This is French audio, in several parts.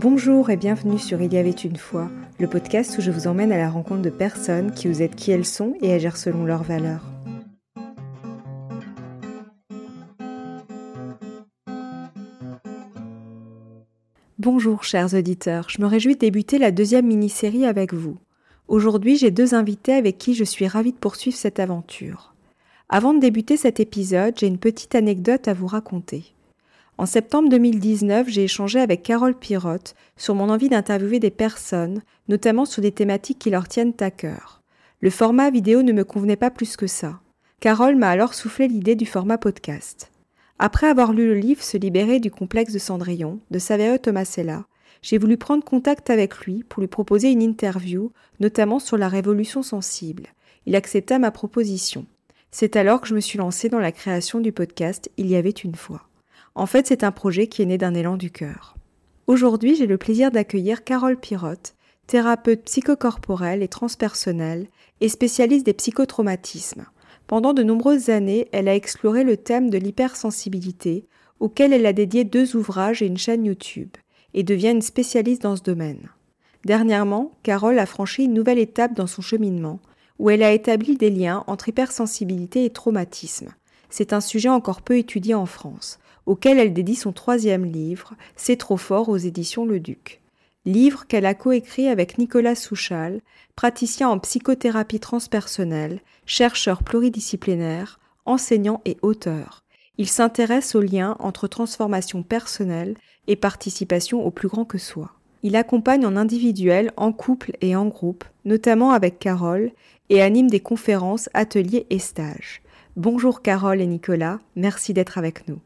Bonjour et bienvenue sur Il y avait une fois, le podcast où je vous emmène à la rencontre de personnes qui vous êtes qui elles sont et agir selon leurs valeurs. Bonjour chers auditeurs, je me réjouis de débuter la deuxième mini-série avec vous. Aujourd'hui, j'ai deux invités avec qui je suis ravie de poursuivre cette aventure. Avant de débuter cet épisode, j'ai une petite anecdote à vous raconter. En septembre 2019, j'ai échangé avec Carole Pirotte sur mon envie d'interviewer des personnes, notamment sur des thématiques qui leur tiennent à cœur. Le format vidéo ne me convenait pas plus que ça. Carole m'a alors soufflé l'idée du format podcast. Après avoir lu le livre Se libérer du complexe de Cendrillon de Saverio Tomasella, j'ai voulu prendre contact avec lui pour lui proposer une interview, notamment sur la révolution sensible. Il accepta ma proposition. C'est alors que je me suis lancée dans la création du podcast Il y avait une fois. En fait, c'est un projet qui est né d'un élan du cœur. Aujourd'hui, j'ai le plaisir d'accueillir Carole Pirotte, thérapeute psychocorporelle et transpersonnelle et spécialiste des psychotraumatismes. Pendant de nombreuses années, elle a exploré le thème de l'hypersensibilité, auquel elle a dédié deux ouvrages et une chaîne YouTube, et devient une spécialiste dans ce domaine. Dernièrement, Carole a franchi une nouvelle étape dans son cheminement, où elle a établi des liens entre hypersensibilité et traumatisme. C'est un sujet encore peu étudié en France, auquel elle dédie son troisième livre, C'est trop fort aux éditions Le Duc. Livre qu'elle a coécrit avec Nicolas Souchal, praticien en psychothérapie transpersonnelle, chercheur pluridisciplinaire, enseignant et auteur. Il s'intéresse aux liens entre transformation personnelle et participation au plus grand que soi. Il accompagne en individuel, en couple et en groupe, notamment avec Carole, et anime des conférences, ateliers et stages. Bonjour Carole et Nicolas, merci d'être avec nous.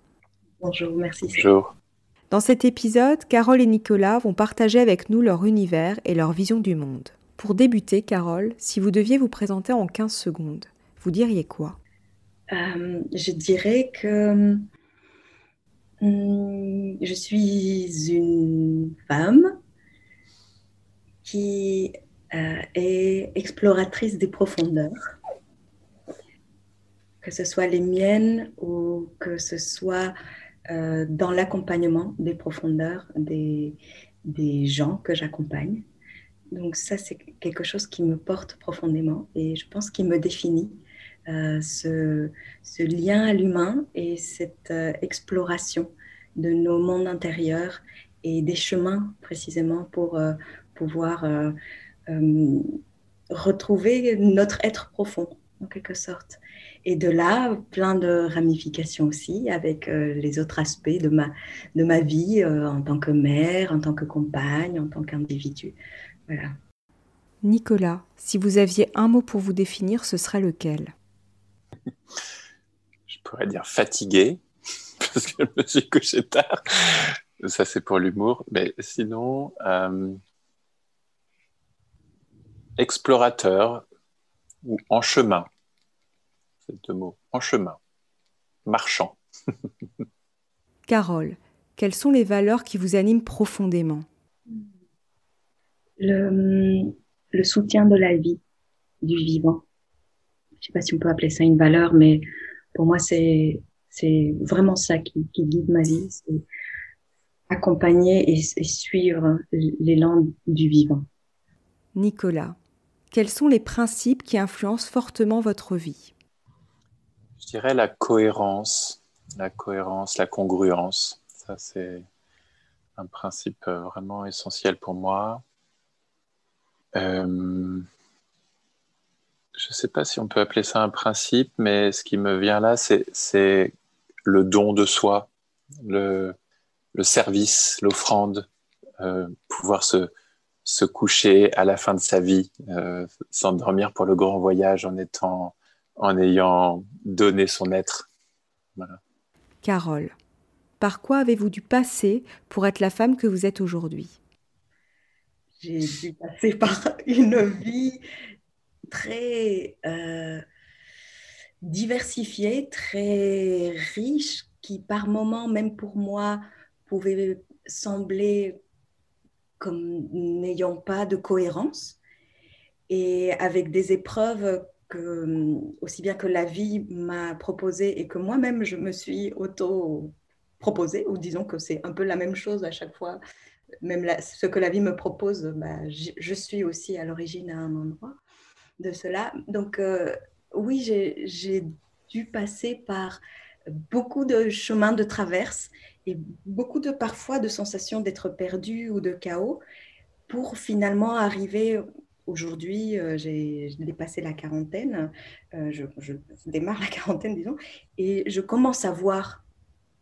Bonjour, merci. Bonjour. Dans cet épisode, Carole et Nicolas vont partager avec nous leur univers et leur vision du monde. Pour débuter, Carole, si vous deviez vous présenter en 15 secondes, vous diriez quoi? Euh, Je dirais que hum, je suis une femme qui euh, est exploratrice des profondeurs, que ce soit les miennes ou que ce soit euh, dans l'accompagnement des profondeurs des, des gens que j'accompagne. Donc ça, c'est quelque chose qui me porte profondément et je pense qu'il me définit. Euh, ce, ce, lien à l'humain et cette euh, exploration de nos mondes intérieurs et des chemins précisément pour pouvoir retrouver notre être profond en quelque sorte. Et de là, plein de ramifications aussi avec euh, les autres aspects de ma, de ma vie euh, en tant que mère, en tant que compagne, en tant qu'individu. Voilà. Nicolas, si vous aviez un mot pour vous définir, ce serait lequel? Je pourrais dire fatigué, parce que je me suis couché tard. Ça, c'est pour l'humour. Mais sinon, euh, explorateur ou en chemin deux mots, en chemin, marchand. Carole, quelles sont les valeurs qui vous animent profondément? Le, soutien de la vie, du vivant. Je ne sais pas si on peut appeler ça une valeur, mais pour moi, c'est vraiment ça qui, guide ma vie. C'est accompagner et, et suivre l'élan du vivant. Nicolas, quels sont les principes qui influencent fortement votre vie? Je dirais la cohérence, la cohérence, la congruence. Ça, c'est un principe euh, vraiment essentiel pour moi. Euh, je ne sais pas si on peut appeler ça un principe, mais ce qui me vient là, c'est le don de soi, le, service, l'offrande, euh, pouvoir se, se, coucher à la fin de sa vie, s'endormir pour le grand voyage en étant en ayant donné son être. Carole, par quoi avez-vous dû passer pour être la femme que vous êtes aujourd'hui? J'ai dû passer par une vie très euh, diversifiée, très riche, qui par moments, même pour moi, pouvait sembler comme n'ayant pas de cohérence. Et avec des épreuves aussi bien que la vie m'a proposé et que moi-même je me suis auto proposé, ou disons que c'est un peu la même chose à chaque fois même ce que la vie me propose, bah, je, suis aussi à l'origine à un endroit de cela. Donc euh, oui, j'ai dû passer par beaucoup de chemins de traverse et beaucoup de parfois de sensations d'être perdu ou de chaos pour finalement arriver aujourd'hui, euh, j'ai dépassé la quarantaine, euh, je, démarre la quarantaine disons, et je commence à voir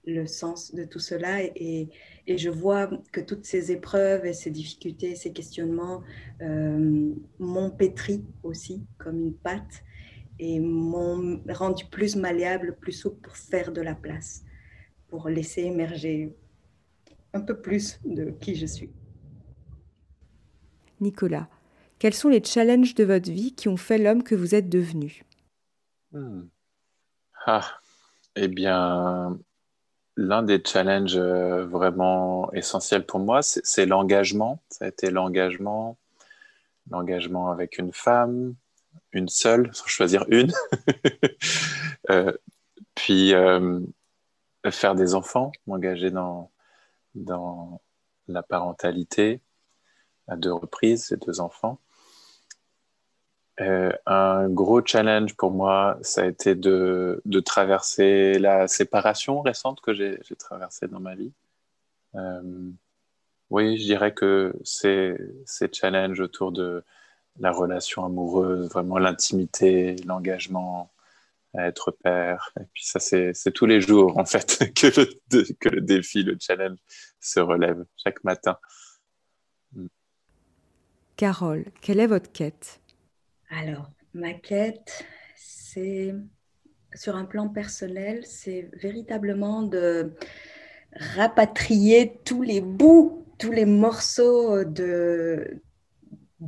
le sens de tout cela et, et, je vois que toutes ces épreuves et ces difficultés, ces questionnements euh, m'ont pétri aussi comme une pâte et m'ont rendu plus malléable, plus souple pour faire de la place, pour laisser émerger un peu plus de qui je suis. Nicolas, quels sont les challenges de votre vie qui ont fait l'homme que vous êtes devenu? Hmm. Ah, eh bien, l'un des challenges euh, vraiment essentiels pour moi, c'est l'engagement. Ça a été l'engagement, l'engagement avec une femme, une seule, sans choisir une. Euh, puis euh, faire des enfants, m'engager dans, dans la parentalité à deux reprises, ces deux enfants. Euh, un gros challenge pour moi, ça a été de, traverser la séparation récente que j'ai traversée dans ma vie. Euh, oui, je dirais que ces, ces challenges autour de la relation amoureuse, vraiment l'intimité, l'engagement être père. Et puis ça, c'est tous les jours, en fait, que le, que le défi, le challenge se relève chaque matin. Mm. Carole, quelle est votre quête? Alors, ma quête, c'est sur un plan personnel, c'est véritablement de rapatrier tous les bouts, tous les morceaux de,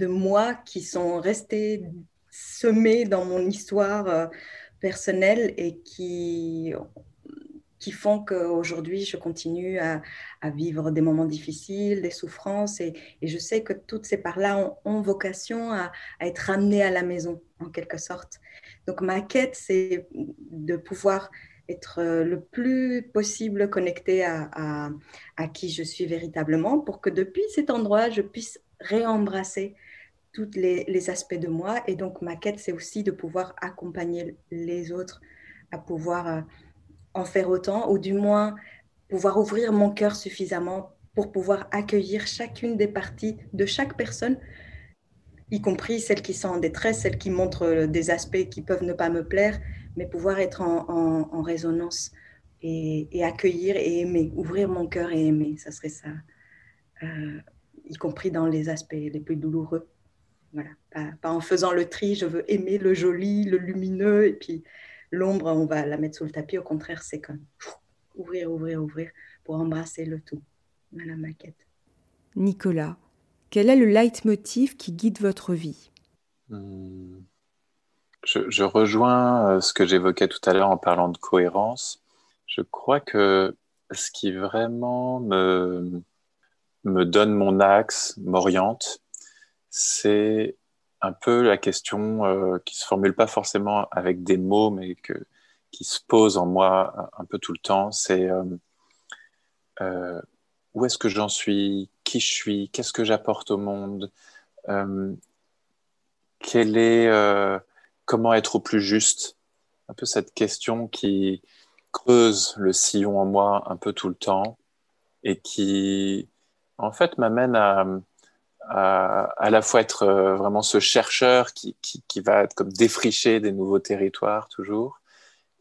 moi qui sont restés semés dans mon histoire euh, personnelle et qui qui font qu'aujourd'hui, je continue à, vivre des moments difficiles, des souffrances, et, je sais que toutes ces parts-là ont, vocation à, être amenées à la maison, en quelque sorte. Donc ma quête, c'est de pouvoir être euh, le plus possible connecté à, qui je suis véritablement, pour que depuis cet endroit, je puisse réembrasser tous les, les aspects de moi. Et donc ma quête, c'est aussi de pouvoir accompagner les autres à pouvoir euh, en faire autant, ou du moins pouvoir ouvrir mon cœur suffisamment pour pouvoir accueillir chacune des parties de chaque personne, y compris celles qui sont en détresse, celles qui montrent des aspects qui peuvent ne pas me plaire, mais pouvoir être en, résonance et, accueillir et aimer, ouvrir mon cœur et aimer, ça serait ça, euh, y compris dans les aspects les plus douloureux. Voilà, pas en faisant le tri, je veux aimer le joli, le lumineux, et puis l'ombre, on va la mettre sous le tapis. Au contraire, c'est comme ouvrir, ouvrir, ouvrir pour embrasser le tout. Voilà ma quête. Nicolas, quel est le leitmotiv qui guide votre vie? Hmm. je, rejoins euh, ce que j'évoquais tout à l'heure en parlant de cohérence. Je crois que ce qui vraiment me, me donne mon axe, m'oriente, c'est un peu la question euh, qui se formule pas forcément avec des mots, mais qui se pose en moi un, peu tout le temps. C'est euh, euh, où est-ce que j'en suis, qui je suis, qu'est-ce que j'apporte au monde, quel est, comment être au plus juste? Un peu cette question qui creuse le sillon en moi un peu tout le temps et qui, en fait, m'amène à à, la fois être euh, vraiment ce chercheur qui, qui, va comme défricher des nouveaux territoires toujours,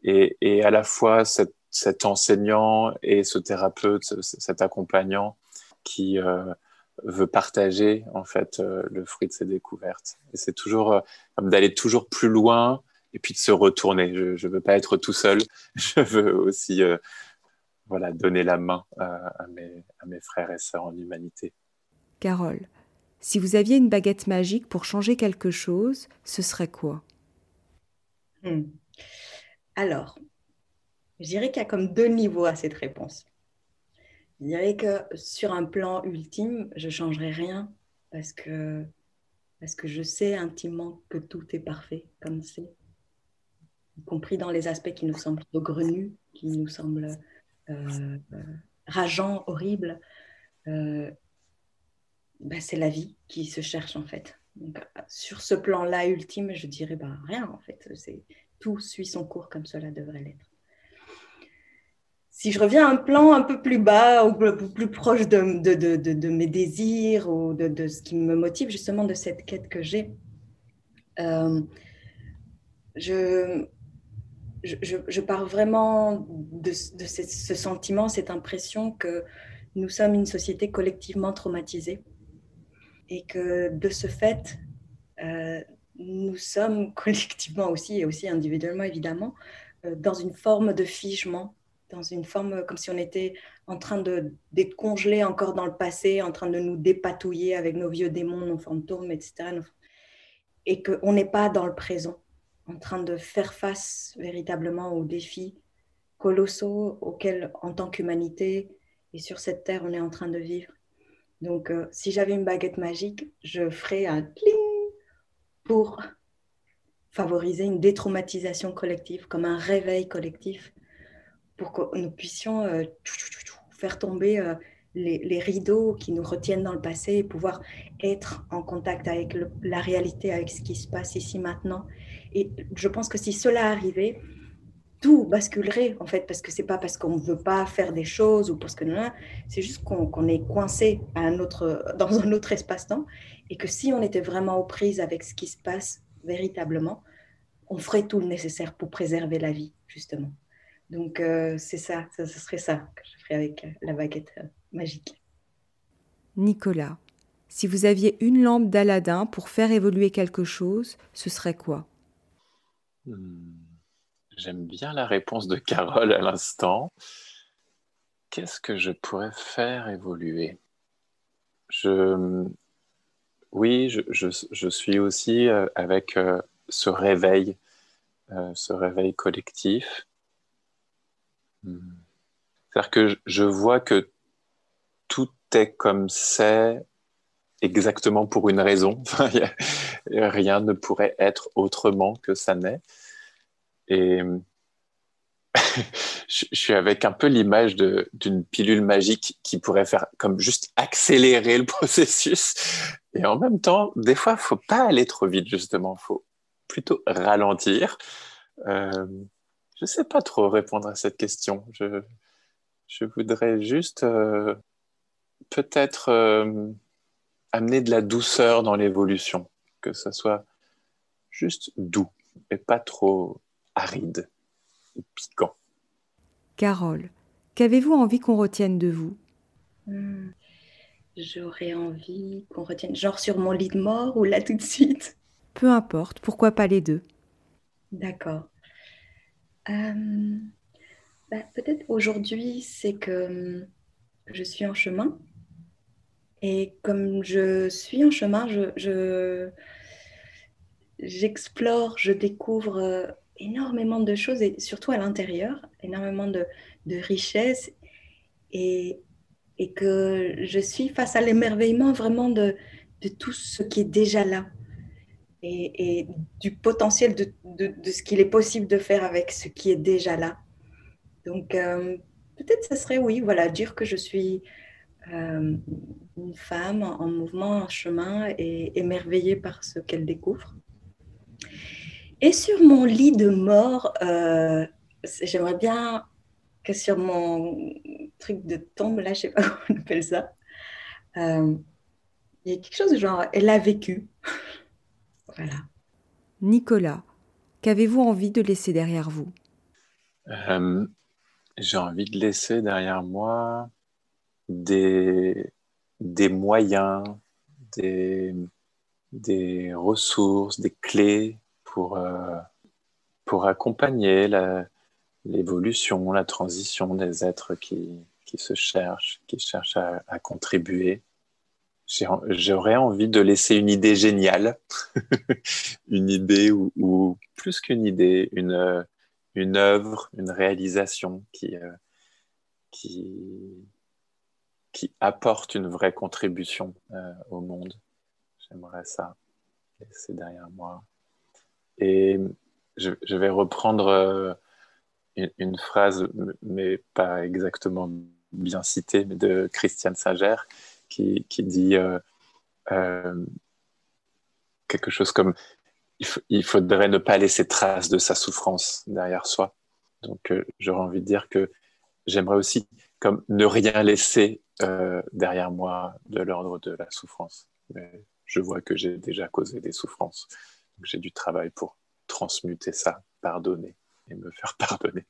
et, et à la fois cet, enseignant et ce thérapeute, cet accompagnant qui euh, veut partager en fait euh, le fruit de ses découvertes. C'est toujours comme d'aller toujours plus loin et puis de se retourner. Je ne veux pas être tout seul, je veux aussi voilà, donner la main à, mes, à mes frères et sœurs en humanité. Carole, si vous aviez une baguette magique pour changer quelque chose, ce serait quoi? Hmm. Alors, je dirais qu'il y a comme deux niveaux à cette réponse. Je dirais que sur un plan ultime, je ne changerais rien parce que, parce que je sais intimement que tout est parfait comme c'est, y compris dans les aspects qui nous semblent saugrenus, qui nous semblent euh, euh, rageants, horribles. Euh, bah, c'est la vie qui se cherche en fait. sur ce plan-là ultime, je dirais bah, rien en fait. C'est tout suit son cours comme cela devrait l'être. Si je reviens à un plan un peu plus bas ou plus proche de, de, mes désirs ou de, ce qui me motive justement de cette quête que j'ai, euh, je, je, pars vraiment de, ce, sentiment, cette impression que nous sommes une société collectivement traumatisée et que de ce fait, euh, nous sommes collectivement aussi et aussi individuellement évidemment euh, dans une forme de figement, dans une forme comme si on était en train d'être congelé encore dans le passé, en train de nous dépatouiller avec nos vieux démons, nos fantômes, etc. Et qu'on n'est pas dans le présent, en train de faire face véritablement aux défis colossaux auxquels, en tant qu'humanité et sur cette terre, on est en train de vivre. Donc, euh, si j'avais une baguette magique, je ferais un cling pour favoriser une détraumatisation collective, comme un réveil collectif, pour que nous puissions euh, faire tomber euh, les, rideaux qui nous retiennent dans le passé et pouvoir être en contact avec la réalité, avec ce qui se passe ici maintenant. Et je pense que si cela arrivait, tout basculerait en fait, parce que c'est pas parce qu'on ne veut pas faire des choses ou parce que c'est juste qu'on est coincé à un autre, dans un autre espace-temps et que si on était vraiment aux prises avec ce qui se passe véritablement, on ferait tout le nécessaire pour préserver la vie, justement. Donc euh, c'est ça, ce serait ça que je ferais avec euh, la baguette euh, magique. Nicolas, si vous aviez une lampe d'Aladin pour faire évoluer quelque chose, ce serait quoi? Hmm. J'aime bien la réponse de Carole à l'instant. Qu'est-ce que je pourrais faire évoluer? Je, Oui, je, suis aussi euh, avec euh, ce réveil, euh, ce réveil collectif. C'est-à-dire que je vois que tout est comme c'est exactement pour une raison. Rien ne pourrait être autrement que ça n'est. Et je suis avec un peu l'image d'une pilule magique qui pourrait faire comme juste accélérer le processus. Et en même temps, des fois, il faut pas aller trop vite, justement. Il faut plutôt ralentir. Euh, je sais pas trop répondre à cette question. Je, je voudrais juste euh, peut-être euh, amener de la douceur dans l'évolution, que ce soit juste doux et pas trop aride et piquant. Carole, qu'avez-vous envie qu'on retienne de vous? Hmm. J'aurais envie qu'on retienne, genre sur mon lit de mort ou là tout de suite? Peu importe, pourquoi pas les deux? D'accord. Euh, bah, peut-être aujourd'hui, c'est que je suis en chemin. Et comme je suis en chemin, je, j'explore, je découvre euh, énormément de choses, et surtout à l'intérieur, énormément de, richesses, et, et, que je suis face à l'émerveillement vraiment de, de, tout ce qui est déjà là, et, et du potentiel de, de, ce qu'il est possible de faire avec ce qui est déjà là. Donc, euh, peut-être ce serait, oui, voilà, dire que je suis euh, une femme en mouvement, en chemin, et émerveillée par ce qu'elle découvre. Et sur mon lit de mort, euh, j'aimerais bien que sur mon truc de tombe, là, je sais pas comment on appelle ça, euh, il y a quelque chose de genre, elle a vécu. voilà. Nicolas, qu'avez-vous envie de laisser derrière vous? Euh, J'ai envie de laisser derrière moi des, des moyens, des, des ressources, des clés pour, euh, pour accompagner l'évolution, la, transition des êtres qui, qui se cherchent, qui cherchent à, contribuer. J'aurais envie de laisser une idée géniale, une idée ou, ou plus qu'une idée, une, une œuvre, une réalisation qui, euh, qui, qui apporte une vraie contribution euh, au monde. J'aimerais ça laisser derrière moi. Et je, vais reprendre euh, une, phrase, mais pas exactement bien citée, mais de Christiane Sager, qui, dit euh, euh, quelque chose comme il, faudrait ne pas laisser trace de sa souffrance derrière soi. Donc, j'aurais envie de dire que j'aimerais aussi comme ne rien laisser derrière moi de l'ordre de la souffrance. Mais je vois que j'ai déjà causé des souffrances. J'ai du travail pour transmuter ça, pardonner et me faire pardonner.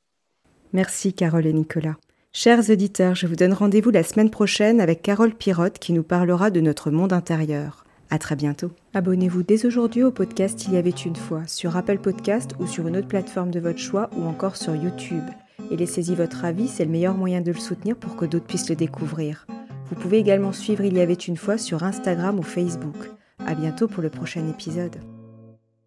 Merci Carole et Nicolas. Chers auditeurs, je vous donne rendez-vous la semaine prochaine avec Carole Pirotte qui nous parlera de notre monde intérieur. À très bientôt. Abonnez-vous dès aujourd'hui au podcast Il y avait une fois sur Apple Podcast ou sur une autre plateforme de votre choix ou encore sur YouTube. Et laissez-y votre avis, c'est le meilleur moyen de le soutenir pour que d'autres puissent le découvrir. Vous pouvez également suivre Il y avait une fois sur Instagram ou Facebook. À bientôt pour le prochain épisode.